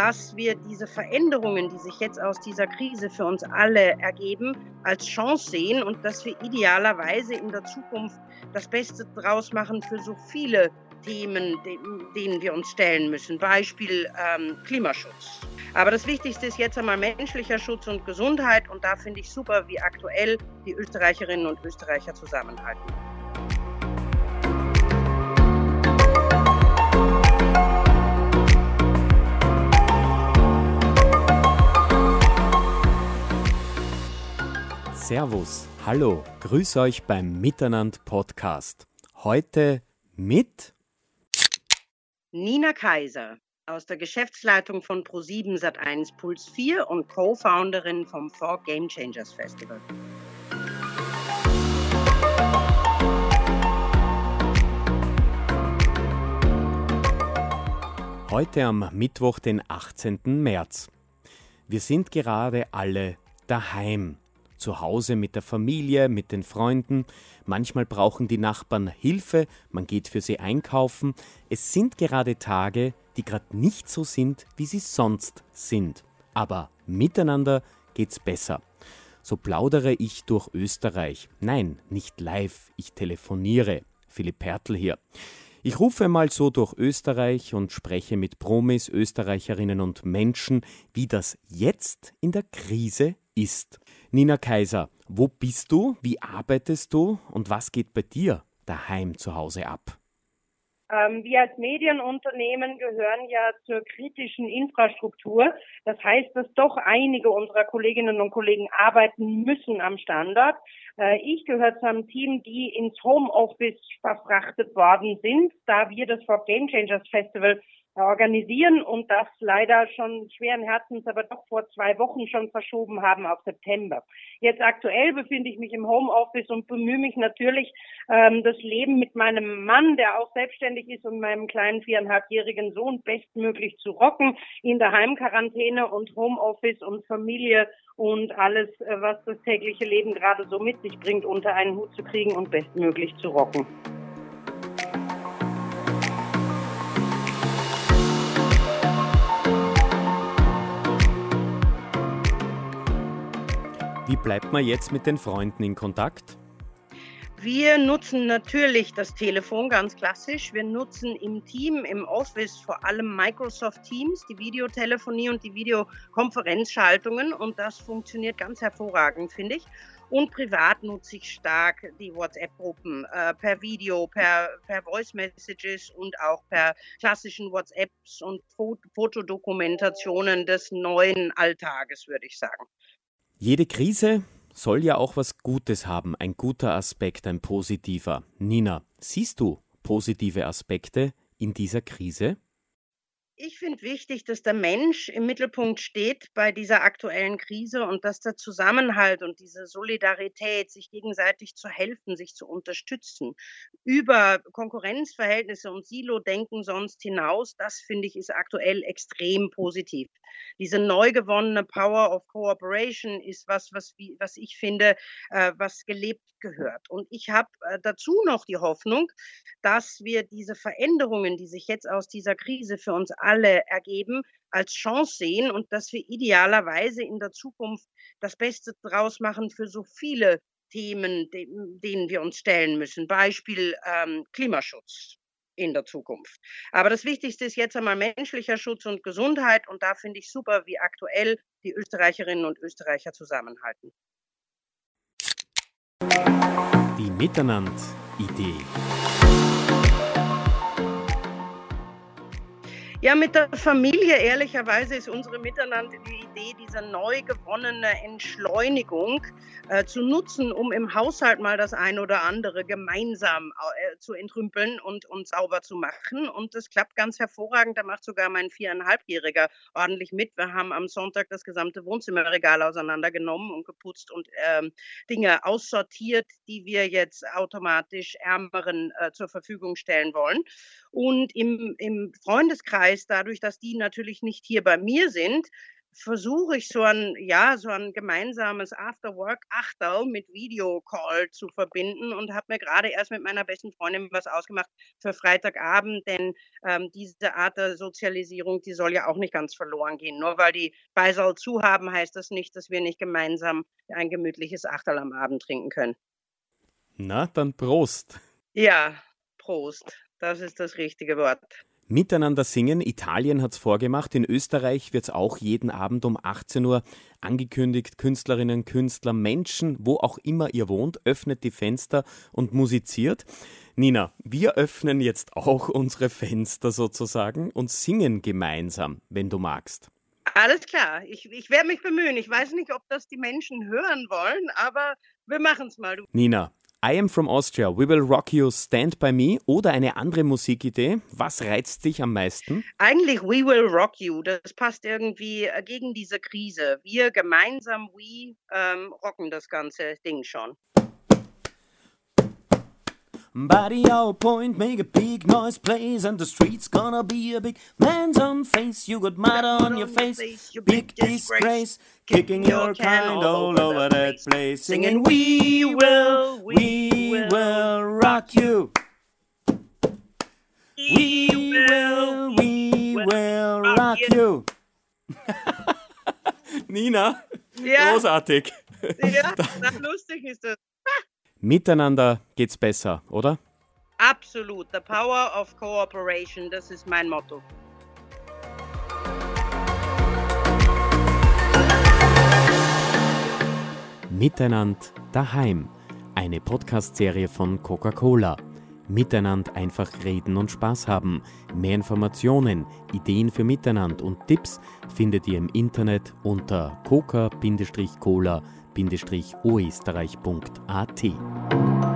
dass wir diese Veränderungen, die sich jetzt aus dieser Krise für uns alle ergeben, als Chance sehen und dass wir idealerweise in der Zukunft das Beste draus machen für so viele Themen, denen wir uns stellen müssen. Beispiel ähm, Klimaschutz. Aber das Wichtigste ist jetzt einmal menschlicher Schutz und Gesundheit und da finde ich super, wie aktuell die Österreicherinnen und Österreicher zusammenhalten. Servus, hallo, grüß euch beim Miteinander Podcast. Heute mit Nina Kaiser aus der Geschäftsleitung von Pro7 Sat1 Puls 4 und Co-Founderin vom Four Game Changers Festival. Heute am Mittwoch, den 18. März. Wir sind gerade alle daheim zu Hause mit der Familie, mit den Freunden. Manchmal brauchen die Nachbarn Hilfe, man geht für sie einkaufen. Es sind gerade Tage, die gerade nicht so sind, wie sie sonst sind. Aber miteinander geht's besser. So plaudere ich durch Österreich. Nein, nicht live, ich telefoniere. Philipp Pertl hier. Ich rufe mal so durch Österreich und spreche mit Promis, Österreicherinnen und Menschen, wie das jetzt in der Krise ist. Nina Kaiser, wo bist du, wie arbeitest du und was geht bei dir daheim zu Hause ab? Ähm, wir als Medienunternehmen gehören ja zur kritischen Infrastruktur. Das heißt, dass doch einige unserer Kolleginnen und Kollegen arbeiten müssen am Standort. Äh, ich gehöre zu einem Team, die ins Homeoffice verfrachtet worden sind, da wir das For Game Changers Festival organisieren und das leider schon schweren Herzens, aber doch vor zwei Wochen schon verschoben haben auf September. Jetzt aktuell befinde ich mich im Homeoffice und bemühe mich natürlich, ähm, das Leben mit meinem Mann, der auch selbstständig ist, und meinem kleinen viereinhalbjährigen Sohn bestmöglich zu rocken in der Heimquarantäne und Homeoffice und Familie und alles, äh, was das tägliche Leben gerade so mit sich bringt, unter einen Hut zu kriegen und bestmöglich zu rocken. Wie bleibt man jetzt mit den Freunden in Kontakt? Wir nutzen natürlich das Telefon ganz klassisch. Wir nutzen im Team, im Office vor allem Microsoft Teams, die Videotelefonie und die Videokonferenzschaltungen und das funktioniert ganz hervorragend, finde ich. Und privat nutze ich stark die WhatsApp-Gruppen äh, per Video, per, per Voice Messages und auch per klassischen WhatsApps und Fotodokumentationen des neuen Alltages, würde ich sagen. Jede Krise soll ja auch was Gutes haben, ein guter Aspekt, ein positiver. Nina, siehst du positive Aspekte in dieser Krise? Ich finde wichtig, dass der Mensch im Mittelpunkt steht bei dieser aktuellen Krise und dass der Zusammenhalt und diese Solidarität, sich gegenseitig zu helfen, sich zu unterstützen, über Konkurrenzverhältnisse und Silo-Denken sonst hinaus, das finde ich ist aktuell extrem positiv. Diese neu gewonnene Power of Cooperation ist was, was, was ich finde, äh, was gelebt gehört. Und ich habe äh, dazu noch die Hoffnung, dass wir diese Veränderungen, die sich jetzt aus dieser Krise für uns alle ergeben, als Chance sehen und dass wir idealerweise in der Zukunft das Beste draus machen für so viele Themen, denen wir uns stellen müssen. Beispiel ähm, Klimaschutz in der Zukunft. Aber das Wichtigste ist jetzt einmal menschlicher Schutz und Gesundheit und da finde ich super, wie aktuell die Österreicherinnen und Österreicher zusammenhalten. Die Miteinander-Idee. Ja, mit der Familie, ehrlicherweise, ist unsere Miteinander die Idee, diese neu gewonnene Entschleunigung äh, zu nutzen, um im Haushalt mal das ein oder andere gemeinsam äh, zu entrümpeln und, und sauber zu machen. Und das klappt ganz hervorragend. Da macht sogar mein viereinhalbjähriger ordentlich mit. Wir haben am Sonntag das gesamte Wohnzimmerregal auseinandergenommen und geputzt und ähm, Dinge aussortiert, die wir jetzt automatisch Ärmeren äh, zur Verfügung stellen wollen. Und im, im Freundeskreis, dadurch, dass die natürlich nicht hier bei mir sind, versuche ich so ein, ja, so ein gemeinsames After-Work-Achterl mit Videocall zu verbinden und habe mir gerade erst mit meiner besten Freundin was ausgemacht für Freitagabend, denn ähm, diese Art der Sozialisierung, die soll ja auch nicht ganz verloren gehen. Nur weil die Beisel zu haben, heißt das nicht, dass wir nicht gemeinsam ein gemütliches Achterl am Abend trinken können. Na, dann Prost. Ja, Prost. Das ist das richtige Wort. Miteinander singen, Italien hat es vorgemacht, in Österreich wird es auch jeden Abend um 18 Uhr angekündigt. Künstlerinnen, Künstler, Menschen, wo auch immer ihr wohnt, öffnet die Fenster und musiziert. Nina, wir öffnen jetzt auch unsere Fenster sozusagen und singen gemeinsam, wenn du magst. Alles klar, ich, ich werde mich bemühen. Ich weiß nicht, ob das die Menschen hören wollen, aber wir machen es mal. Nina, I Am From Austria, We Will Rock You, Stand By Me oder eine andere Musikidee? Was reizt dich am meisten? Eigentlich We Will Rock You, das passt irgendwie äh, gegen diese Krise. Wir gemeinsam, we ähm, rocken das ganze Ding schon. Body out point, make a big noise, plays, and the street's gonna be a big man's on face. You got mud on your face, big disgrace, kicking your kind all over that place, singing, We will, we will rock you. We will, we will rock you. Nina, ja. großartig. Ja, lustig ist das. Miteinander geht's besser, oder? Absolut. The power of cooperation, das ist mein Motto. Miteinander daheim. Eine Podcast-Serie von Coca-Cola. Miteinander einfach reden und Spaß haben. Mehr Informationen, Ideen für Miteinander und Tipps findet ihr im Internet unter coca-cola.com oesterreich.at.